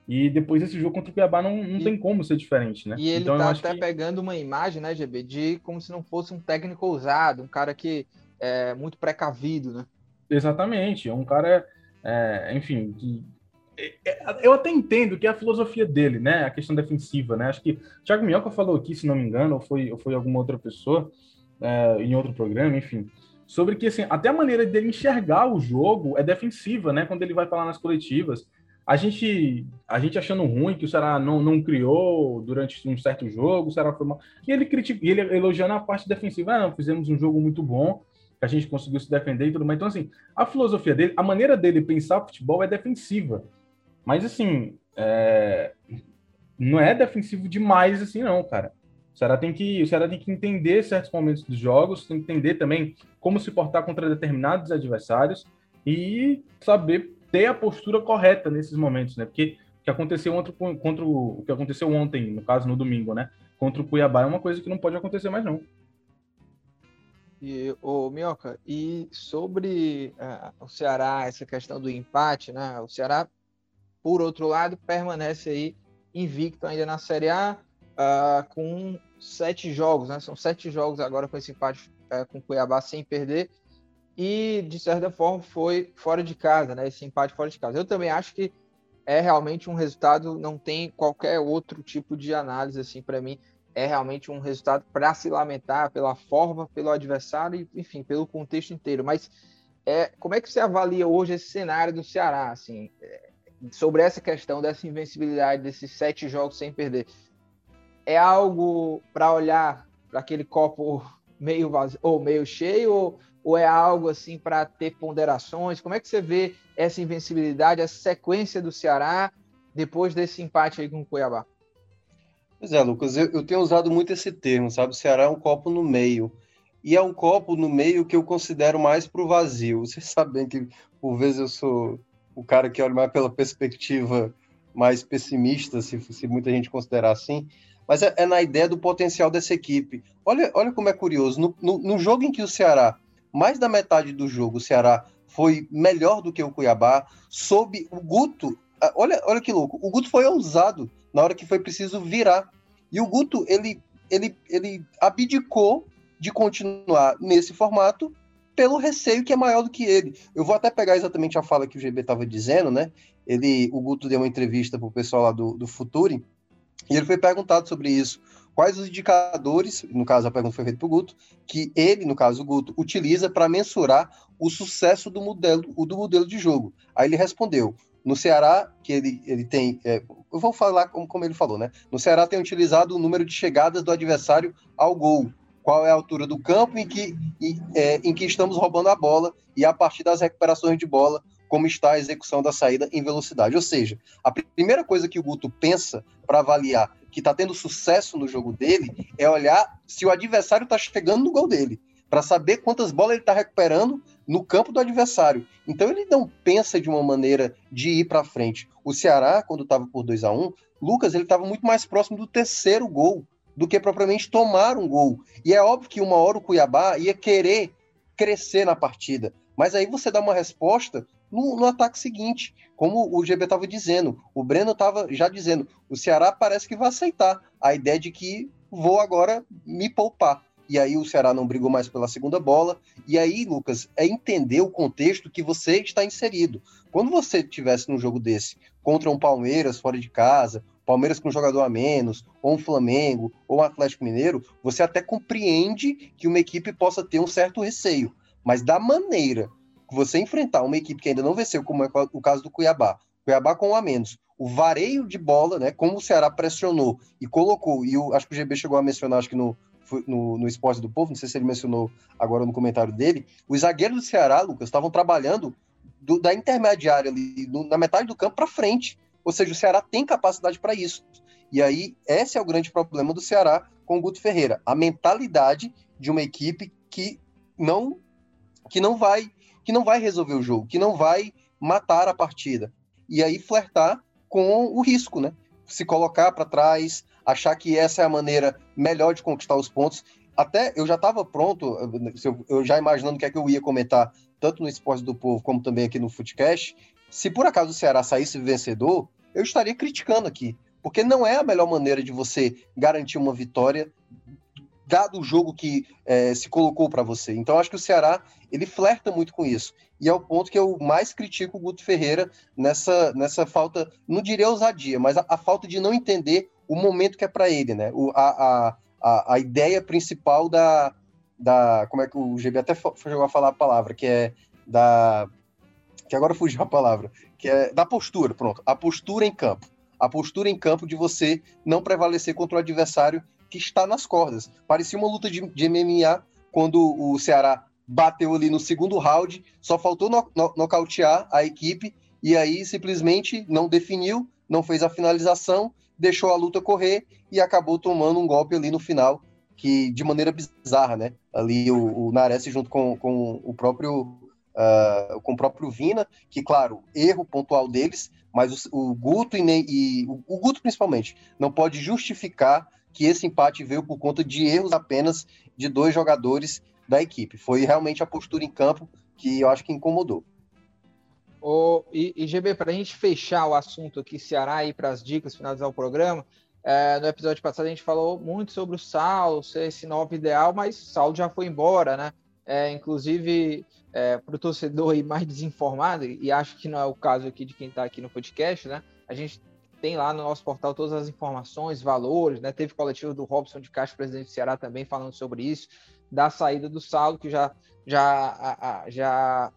E depois desse jogo contra o Cuiabá não, não e, tem como ser diferente, né? E ele então, tá até que... pegando uma imagem, né, GB, de como se não fosse um técnico ousado, um cara que é muito precavido, né? Exatamente. É um cara, é, enfim, que eu até entendo que é a filosofia dele, né? A questão defensiva, né? Acho que o Thiago Minhoca falou aqui, se não me engano, ou foi, ou foi alguma outra pessoa, é, em outro programa, enfim, sobre que assim, até a maneira dele enxergar o jogo é defensiva, né? Quando ele vai falar nas coletivas. A gente, a gente achando ruim que o Ceará não, não criou durante um certo jogo, o Ceará foi mal. E ele, critica, ele elogiando a parte defensiva. Ah, não, fizemos um jogo muito bom, que a gente conseguiu se defender e tudo mais. Então, assim, a filosofia dele, a maneira dele pensar futebol é defensiva. Mas, assim, é... não é defensivo demais, assim, não, cara. O Ceará tem que, o Ceará tem que entender certos momentos dos jogos, tem que entender também como se portar contra determinados adversários e saber ter a postura correta nesses momentos, né? Porque o que aconteceu ontem contra o, o que aconteceu ontem, no caso no domingo, né? Contra o Cuiabá é uma coisa que não pode acontecer mais não. E o Minhoca, e sobre uh, o Ceará, essa questão do empate, né? O Ceará, por outro lado, permanece aí invicto ainda na Série A, uh, com sete jogos, né? São sete jogos agora com esse empate é, com Cuiabá sem perder. E, de certa forma, foi fora de casa, né? Esse empate fora de casa. Eu também acho que é realmente um resultado, não tem qualquer outro tipo de análise, assim, para mim. É realmente um resultado para se lamentar pela forma, pelo adversário, enfim, pelo contexto inteiro. Mas é, como é que você avalia hoje esse cenário do Ceará, assim, sobre essa questão dessa invencibilidade, desses sete jogos sem perder? é algo para olhar para aquele copo <laughs> meio vazio ou meio cheio ou, ou é algo assim para ter ponderações? Como é que você vê essa invencibilidade, essa sequência do Ceará depois desse empate aí com o Cuiabá? Pois é, Lucas, eu, eu tenho usado muito esse termo, sabe? O Ceará é um copo no meio. E é um copo no meio que eu considero mais para o vazio. <laughs> Vocês sabem que, por vezes, eu sou o cara que olha mais pela perspectiva mais pessimista, se, se muita gente considerar assim mas é, é, na ideia do potencial dessa equipe. Olha, olha como é curioso. No, no, no, jogo em que o Ceará, mais da metade do jogo, o Ceará foi melhor do que o Cuiabá, sob o Guto. Ah, olha, olha que louco. O Guto foi ousado na hora que foi preciso virar. E o Guto, ele, ele, ele abdicou de continuar nesse formato pelo receio que é maior do que ele. Eu vou até pegar exatamente a fala que o GB estava dizendo, né? Ele, o Guto deu uma entrevista para o pessoal lá do, do Futuri, e ele foi perguntado sobre isso. Quais os indicadores, no caso a pergunta foi feita para o Guto, que ele, no caso o Guto, utiliza para mensurar o sucesso do modelo, do modelo de jogo? Aí ele respondeu: no Ceará, que ele, ele tem. É, eu vou falar como, como ele falou, né? No Ceará tem utilizado o número de chegadas do adversário ao gol. Qual é a altura do campo em que, em, é, em que estamos roubando a bola e a partir das recuperações de bola, como está a execução da saída em velocidade. Ou seja, a primeira coisa que o Guto pensa para avaliar que está tendo sucesso no jogo dele é olhar se o adversário está chegando no gol dele, para saber quantas bolas ele está recuperando no campo do adversário. Então ele não pensa de uma maneira de ir para frente. O Ceará, quando estava por 2 a 1 Lucas ele estava muito mais próximo do terceiro gol do que propriamente tomar um gol. E é óbvio que uma hora o Cuiabá ia querer crescer na partida. Mas aí você dá uma resposta no, no ataque seguinte. Como o GB estava dizendo, o Breno estava já dizendo, o Ceará parece que vai aceitar a ideia de que vou agora me poupar. E aí o Ceará não brigou mais pela segunda bola. E aí, Lucas, é entender o contexto que você está inserido. Quando você tivesse num jogo desse contra um Palmeiras fora de casa, Palmeiras com um jogador a menos, ou um Flamengo, ou um Atlético Mineiro, você até compreende que uma equipe possa ter um certo receio. Mas da maneira você enfrentar uma equipe que ainda não venceu, como é o caso do Cuiabá, Cuiabá com um a menos, o vareio de bola, né, como o Ceará pressionou e colocou, e acho que o GB chegou a mencionar, acho que no, no, no Esporte do Povo, não sei se ele mencionou agora no comentário dele, os zagueiros do Ceará, Lucas, estavam trabalhando do, da intermediária ali, do, na metade do campo para frente, ou seja, o Ceará tem capacidade para isso. E aí, esse é o grande problema do Ceará com o Guto Ferreira, a mentalidade de uma equipe que não que não vai que não vai resolver o jogo, que não vai matar a partida. E aí flertar com o risco, né? Se colocar para trás, achar que essa é a maneira melhor de conquistar os pontos. Até eu já estava pronto, eu já imaginando o que é que eu ia comentar, tanto no Esporte do Povo como também aqui no Footcast. Se por acaso o Ceará saísse vencedor, eu estaria criticando aqui, porque não é a melhor maneira de você garantir uma vitória dado o jogo que é, se colocou para você. Então, acho que o Ceará ele flerta muito com isso. E é o ponto que eu mais critico o Guto Ferreira nessa, nessa falta, não diria ousadia, mas a, a falta de não entender o momento que é para ele, né? O, a, a, a, ideia principal da, da. Como é que o GB até chegou a falar a palavra, que é da. Que agora fugiu a palavra, que é da postura, pronto. A postura em campo. A postura em campo de você não prevalecer contra o adversário que está nas cordas. Parecia uma luta de, de MMA quando o Ceará bateu ali no segundo round, só faltou no, no, nocautear a equipe e aí simplesmente não definiu, não fez a finalização, deixou a luta correr e acabou tomando um golpe ali no final, que de maneira bizarra, né? Ali o, o Nares junto com, com o próprio uh, com o próprio Vina, que claro, erro pontual deles, mas o, o Guto e, e o, o Guto principalmente não pode justificar que esse empate veio por conta de erros apenas de dois jogadores da equipe. Foi realmente a postura em campo que eu acho que incomodou. Oh, e, e GB, para a gente fechar o assunto aqui, Ceará, e para as dicas, finalizar o programa, é, no episódio passado a gente falou muito sobre o Saulo, ser esse novo ideal, mas o Saulo já foi embora, né? É, inclusive, é, para o torcedor aí mais desinformado, e acho que não é o caso aqui de quem está aqui no podcast, né? A gente tem lá no nosso portal todas as informações, valores, né? Teve coletivo do Robson de Castro, presidente do Ceará, também falando sobre isso, da saída do Saulo, que já, já, já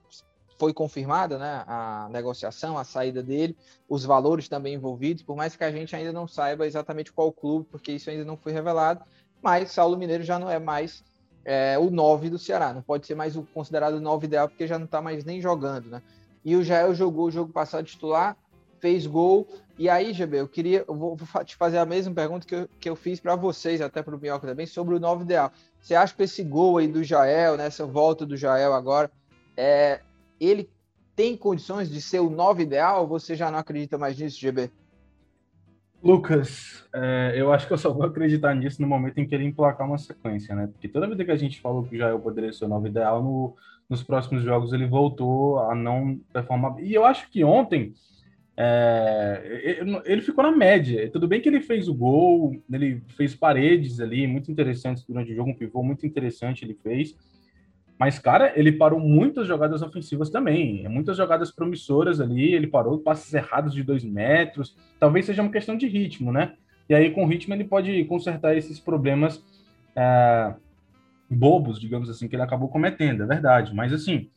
foi confirmada né, a negociação, a saída dele, os valores também envolvidos, por mais que a gente ainda não saiba exatamente qual clube, porque isso ainda não foi revelado, mas Saulo Mineiro já não é mais é, o 9 do Ceará, não pode ser mais o considerado 9 ideal, porque já não está mais nem jogando, né? E o Jael jogou o jogo passado titular, fez gol, e aí, GB, eu queria, eu vou te fazer a mesma pergunta que eu, que eu fiz para vocês, até para o Minhoca também, sobre o 9 ideal. Você acha que esse gol aí do Jael, nessa né, volta do Jael agora, é, ele tem condições de ser o 9 ideal você já não acredita mais nisso, GB? Lucas, é, eu acho que eu só vou acreditar nisso no momento em que ele emplacar uma sequência, né? Porque toda vez que a gente falou que o Jael poderia ser o 9 ideal, no, nos próximos jogos ele voltou a não performar. E eu acho que ontem é, ele ficou na média. Tudo bem que ele fez o gol, ele fez paredes ali, muito interessantes durante o jogo, um pivô muito interessante ele fez. Mas, cara, ele parou muitas jogadas ofensivas também. Muitas jogadas promissoras ali. Ele parou passes errados de dois metros. Talvez seja uma questão de ritmo, né? E aí, com ritmo, ele pode consertar esses problemas é, bobos, digamos assim, que ele acabou cometendo. É verdade. Mas, assim,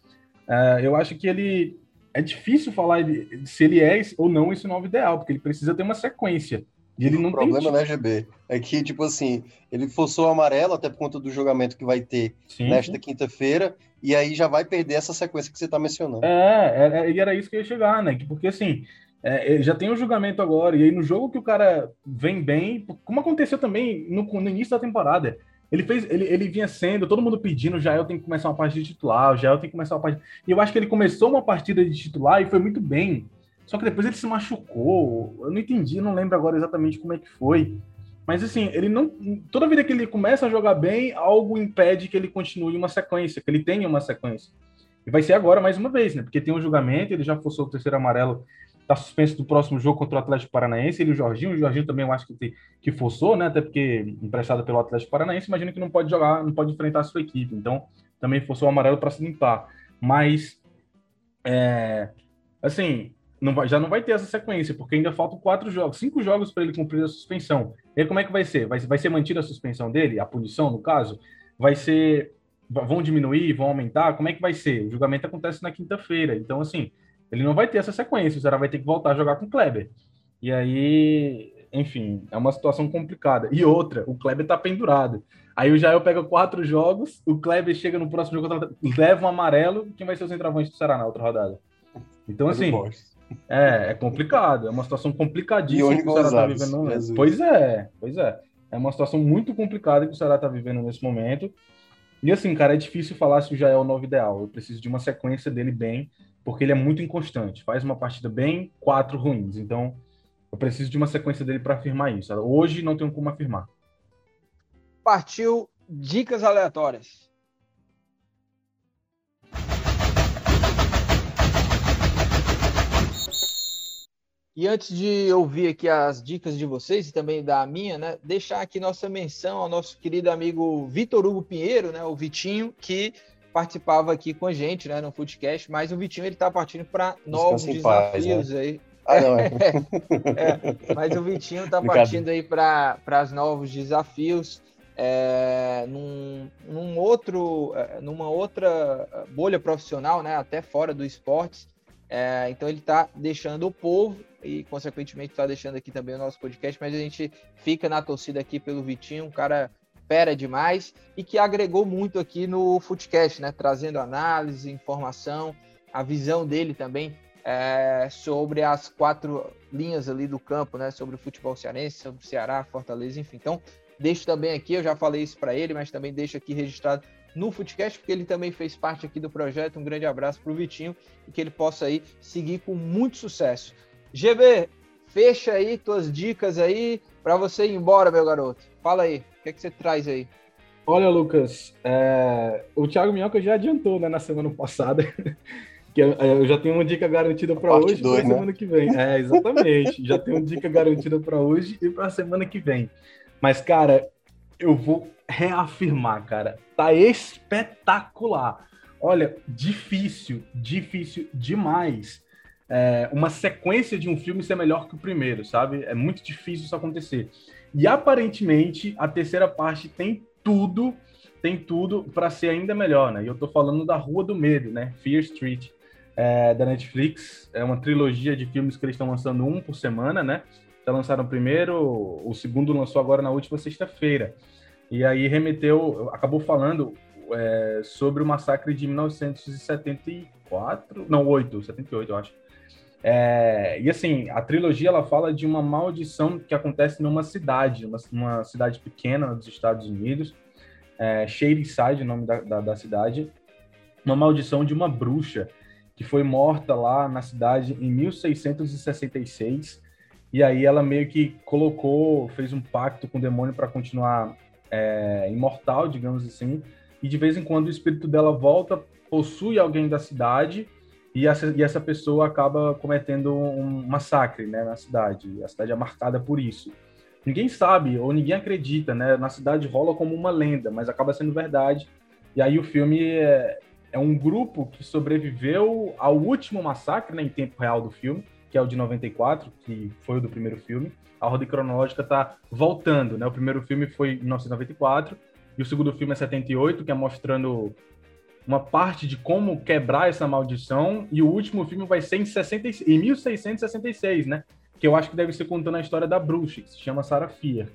é, eu acho que ele. É difícil falar se ele é ou não esse novo ideal, porque ele precisa ter uma sequência. E ele não o problema, tem... né, GB? É que, tipo assim, ele forçou o amarelo até por conta do julgamento que vai ter sim, nesta quinta-feira, e aí já vai perder essa sequência que você está mencionando. É, é, e era isso que eu ia chegar, né? Porque assim, é, já tem o um julgamento agora, e aí no jogo que o cara vem bem, como aconteceu também no, no início da temporada, ele fez, ele, ele vinha sendo, todo mundo pedindo, já eu tenho que começar uma partida de titular, já eu tenho que começar uma partida. E eu acho que ele começou uma partida de titular e foi muito bem. Só que depois ele se machucou. Eu não entendi, não lembro agora exatamente como é que foi. Mas assim, ele não. Toda vida que ele começa a jogar bem, algo impede que ele continue uma sequência, que ele tenha uma sequência. E vai ser agora mais uma vez, né? Porque tem um julgamento, ele já forçou o terceiro amarelo, tá suspenso do próximo jogo contra o Atlético Paranaense. Ele e o Jorginho, o Jorginho também eu acho que, que forçou, né? Até porque emprestado pelo Atlético Paranaense, imagina que não pode jogar, não pode enfrentar a sua equipe. Então, também forçou o amarelo para se limpar. Mas, é, assim, não vai, já não vai ter essa sequência, porque ainda faltam quatro jogos, cinco jogos para ele cumprir a suspensão. E aí, como é que vai ser? Vai, vai ser mantida a suspensão dele, a punição, no caso? Vai ser. Vão diminuir, vão aumentar? Como é que vai ser? O julgamento acontece na quinta-feira. Então, assim, ele não vai ter essa sequência. O Ceará vai ter que voltar a jogar com o Kleber. E aí, enfim, é uma situação complicada. E outra, o Kleber tá pendurado. Aí o Jael pega quatro jogos, o Kleber chega no próximo jogo, leva um amarelo. Quem vai ser o centroavante do Ceará na outra rodada? Então, assim. É, é complicado, é uma situação complicadíssima que o Ceará está vivendo. Jesus. Pois é, pois é. É uma situação muito complicada que o Ceará está vivendo nesse momento. E assim, cara, é difícil falar se já é o novo ideal. Eu preciso de uma sequência dele bem, porque ele é muito inconstante. Faz uma partida bem, quatro ruins. Então, eu preciso de uma sequência dele para afirmar isso. Hoje não tenho como afirmar. Partiu dicas aleatórias. E antes de ouvir aqui as dicas de vocês e também da minha, né, deixar aqui nossa menção ao nosso querido amigo Vitor Hugo Pinheiro, né, o Vitinho, que participava aqui com a gente, né, no Footcast, mas o Vitinho ele tá partindo para novos desafios paz, né? aí. Ah, não, é. <laughs> é, mas o Vitinho tá partindo aí para os novos desafios. é, num, num, outro, é, numa outra bolha profissional, né, até fora do esportes. É, então ele está deixando o povo e, consequentemente, está deixando aqui também o nosso podcast, mas a gente fica na torcida aqui pelo Vitinho, um cara fera demais e que agregou muito aqui no Footcast, né, trazendo análise, informação, a visão dele também é, sobre as quatro linhas ali do campo, né, sobre o futebol cearense, sobre o Ceará, Fortaleza, enfim. Então, Deixo também aqui, eu já falei isso para ele, mas também deixo aqui registrado no Footcast, porque ele também fez parte aqui do projeto. Um grande abraço para o Vitinho e que ele possa aí seguir com muito sucesso. GB, fecha aí tuas dicas aí para você ir embora, meu garoto. Fala aí, o que, é que você traz aí? Olha, Lucas, é... o Thiago Minhoca já adiantou né, na semana passada <laughs> que eu já tenho uma dica garantida para hoje e para né? semana que vem. É, exatamente. já tenho uma dica garantida para hoje e para a semana que vem. Mas, cara, eu vou reafirmar, cara. Tá espetacular. Olha, difícil, difícil demais. É, uma sequência de um filme ser melhor que o primeiro, sabe? É muito difícil isso acontecer. E aparentemente a terceira parte tem tudo, tem tudo para ser ainda melhor, né? E eu tô falando da Rua do Medo, né? Fear Street, é, da Netflix. É uma trilogia de filmes que eles estão lançando um por semana, né? já lançaram o primeiro, o segundo lançou agora na última sexta-feira. E aí remeteu, acabou falando é, sobre o massacre de 1974, não, 8, 78, eu acho. É, e assim, a trilogia ela fala de uma maldição que acontece numa cidade, uma, uma cidade pequena dos Estados Unidos, é, Shadyside, o nome da, da, da cidade, uma maldição de uma bruxa que foi morta lá na cidade em 1666 e aí ela meio que colocou, fez um pacto com o demônio para continuar é, imortal, digamos assim. E de vez em quando o espírito dela volta, possui alguém da cidade e essa, e essa pessoa acaba cometendo um massacre né, na cidade. A cidade é marcada por isso. Ninguém sabe ou ninguém acredita, né? Na cidade rola como uma lenda, mas acaba sendo verdade. E aí o filme é, é um grupo que sobreviveu ao último massacre, né, em tempo real do filme, que é o de 94, que foi o do primeiro filme. A ordem cronológica está voltando, né? O primeiro filme foi em 1994 e o segundo filme é 78, que é mostrando uma parte de como quebrar essa maldição, e o último filme vai ser em, 60, em 1666, né? Que eu acho que deve ser contando a história da bruxa, que se chama Sarah Fier.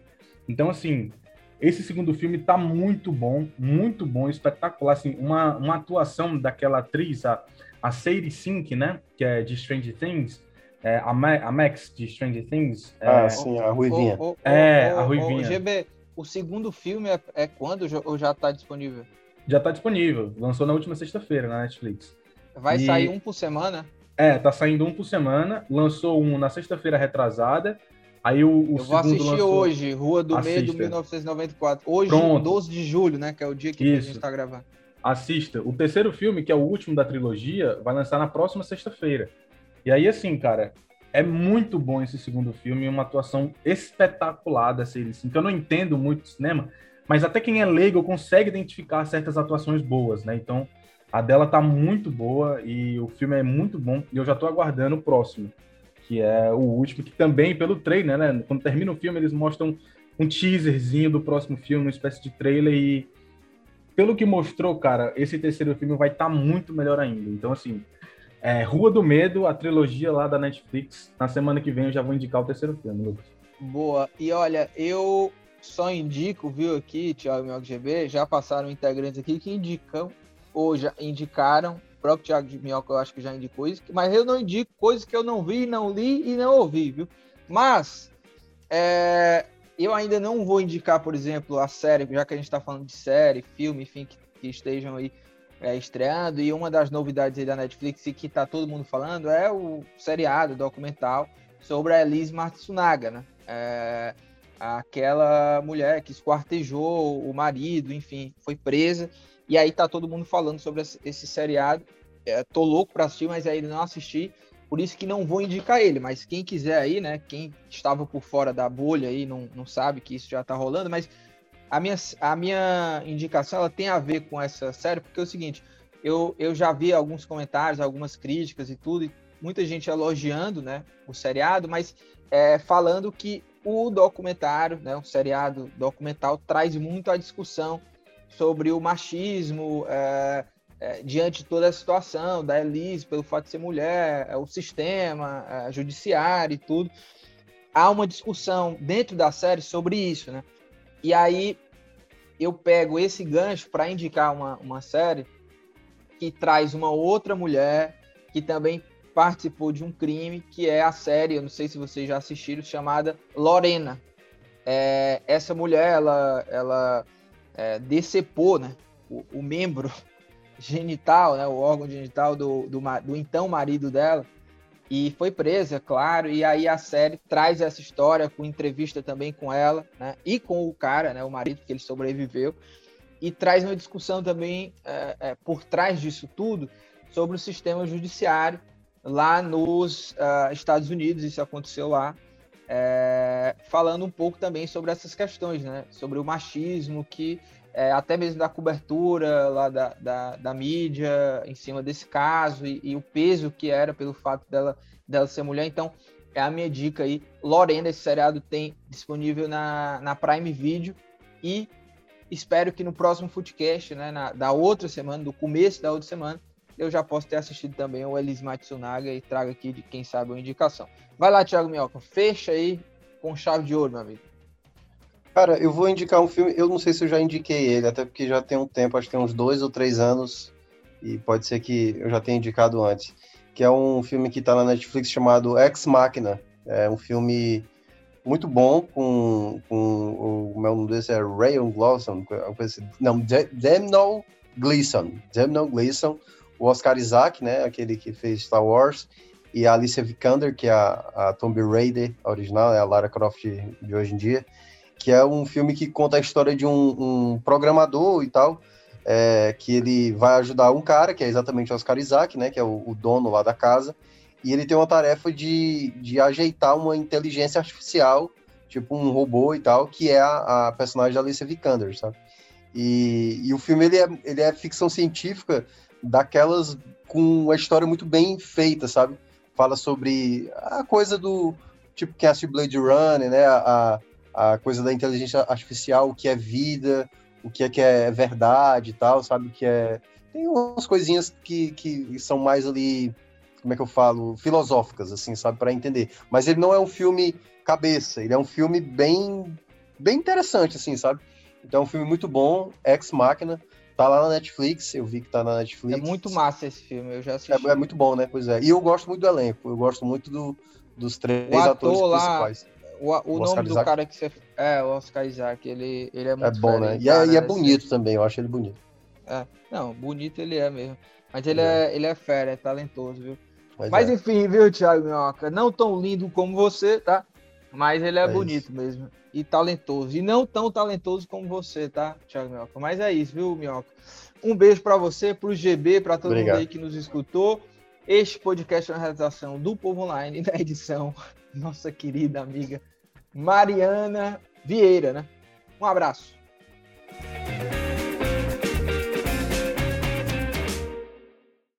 Então, assim, esse segundo filme tá muito bom, muito bom, espetacular, assim, uma, uma atuação daquela atriz, a, a Sadie Sink, né? Que é de Stranger Things, é, a, Ma a Max de Stranger Things. É, ah, sim, a Ruivinha. O, o, é, a Ruivinha. GB, o segundo filme é, é quando ou já está disponível? Já está disponível. Lançou na última sexta-feira na Netflix. Vai e... sair um por semana? É, tá saindo um por semana. Lançou um na sexta-feira retrasada. Aí o, o Eu vou assistir lançou... hoje, Rua do Assista. Medo, 1994. Hoje, Pronto. 12 de julho, né? Que é o dia que Isso. a gente está gravando. Assista. O terceiro filme, que é o último da trilogia, vai lançar na próxima sexta-feira. E aí, assim, cara, é muito bom esse segundo filme, uma atuação espetacular da série, assim, que eu não entendo muito de cinema, mas até quem é leigo consegue identificar certas atuações boas, né? Então, a dela tá muito boa e o filme é muito bom e eu já tô aguardando o próximo, que é o último, que também pelo trailer, né? Quando termina o filme, eles mostram um teaserzinho do próximo filme, uma espécie de trailer e pelo que mostrou, cara, esse terceiro filme vai estar tá muito melhor ainda. Então, assim, é, Rua do Medo, a trilogia lá da Netflix. Na semana que vem eu já vou indicar o terceiro filme, Lucas. Boa. E olha, eu só indico, viu, aqui, Thiago Minhoca GB, já passaram integrantes aqui que indicam, ou já indicaram, o próprio Thiago Minhoca eu acho que já indicou isso, mas eu não indico coisas que eu não vi, não li e não ouvi, viu? Mas, é, eu ainda não vou indicar, por exemplo, a série, já que a gente está falando de série, filme, enfim, que, que estejam aí é, estreando, e uma das novidades da Netflix e que tá todo mundo falando é o seriado documental sobre a Elise Matsunaga, né? É, aquela mulher que esquartejou o marido, enfim, foi presa, e aí tá todo mundo falando sobre esse seriado. É, tô louco para assistir, mas ainda não assisti, por isso que não vou indicar ele, mas quem quiser aí, né, quem estava por fora da bolha aí, não, não sabe que isso já tá rolando, mas a minha, a minha indicação ela tem a ver com essa série, porque é o seguinte, eu, eu já vi alguns comentários, algumas críticas e tudo, e muita gente elogiando né, o seriado, mas é, falando que o documentário, né, o seriado documental, traz muito a discussão sobre o machismo é, é, diante de toda a situação da Elise, pelo fato de ser mulher, é, o sistema, é, judiciário e tudo. Há uma discussão dentro da série sobre isso, né? E aí eu pego esse gancho para indicar uma, uma série que traz uma outra mulher que também participou de um crime, que é a série, eu não sei se vocês já assistiram, chamada Lorena. É, essa mulher, ela, ela é, decepou né, o, o, membro <laughs> genital, né, o órgão genital do, do, do então marido dela, e foi presa, claro, e aí a série traz essa história com entrevista também com ela, né, e com o cara, né, o marido que ele sobreviveu, e traz uma discussão também é, é, por trás disso tudo sobre o sistema judiciário lá nos uh, Estados Unidos, isso aconteceu lá, é, falando um pouco também sobre essas questões, né? Sobre o machismo que é, até mesmo da cobertura lá da, da, da, mídia em cima desse caso e, e, o peso que era pelo fato dela, dela ser mulher. Então, é a minha dica aí. Lorena, esse seriado tem disponível na, na Prime Video e espero que no próximo Footcast, né, na, da outra semana, do começo da outra semana, eu já posso ter assistido também o Elis Matsunaga e trago aqui, de quem sabe, uma indicação. Vai lá, Thiago Minhoca, fecha aí com chave de ouro, meu amigo. Cara, eu vou indicar um filme, eu não sei se eu já indiquei ele, até porque já tem um tempo, acho que tem uns dois ou três anos, e pode ser que eu já tenha indicado antes, que é um filme que está na Netflix chamado Ex Machina. É um filme muito bom com, com o meu nome desse é Rayon Glosson, assim. não, Demno Gleeson, Demno Gleeson, o Oscar Isaac, né, aquele que fez Star Wars, e a Alicia Vikander, que é a, a Tomb Raider original, é a Lara Croft de, de, hoje em dia, que é um filme que conta a história de um, um programador e tal, é, que ele vai ajudar um cara, que é exatamente o Oscar Isaac, né, que é o, o dono lá da casa, e ele tem uma tarefa de, de ajeitar uma inteligência artificial, tipo um robô e tal, que é a, a personagem da Alicia Vikander, sabe? E, e o filme ele é, ele é ficção científica, daquelas com uma história muito bem feita, sabe? Fala sobre a coisa do tipo que é assiste Blade Runner, né? A, a coisa da inteligência artificial, o que é vida, o que é que é verdade e tal, sabe? Que é tem umas coisinhas que, que são mais ali, como é que eu falo, filosóficas, assim, sabe, para entender. Mas ele não é um filme cabeça, ele é um filme bem, bem interessante, assim, sabe? Então é um filme muito bom, Ex Machina. Tá lá na Netflix, eu vi que tá na Netflix. É muito massa esse filme, eu já assisti. É, é muito bom, né? Pois é. E eu gosto muito do elenco, eu gosto muito do, dos três o atores lá, principais. O, o, o nome do Isaac. cara que você. É, o Oscar Isaac, ele, ele é, é muito É bom, né? E, é, e é bonito também, eu acho ele bonito. É, não, bonito ele é mesmo. Mas ele é, é ele é fera, é talentoso, viu? Mas, Mas é. enfim, viu, Thiago Minhoca? Não tão lindo como você, tá? Mas ele é, é bonito isso. mesmo. E talentoso. E não tão talentoso como você, tá, Thiago Minhoca? Mas é isso, viu, Minhoca? Um beijo para você, pro GB, para todo Obrigado. mundo aí que nos escutou. Este podcast é uma realização do Povo Online, <laughs> da edição, nossa querida amiga Mariana Vieira, né? Um abraço.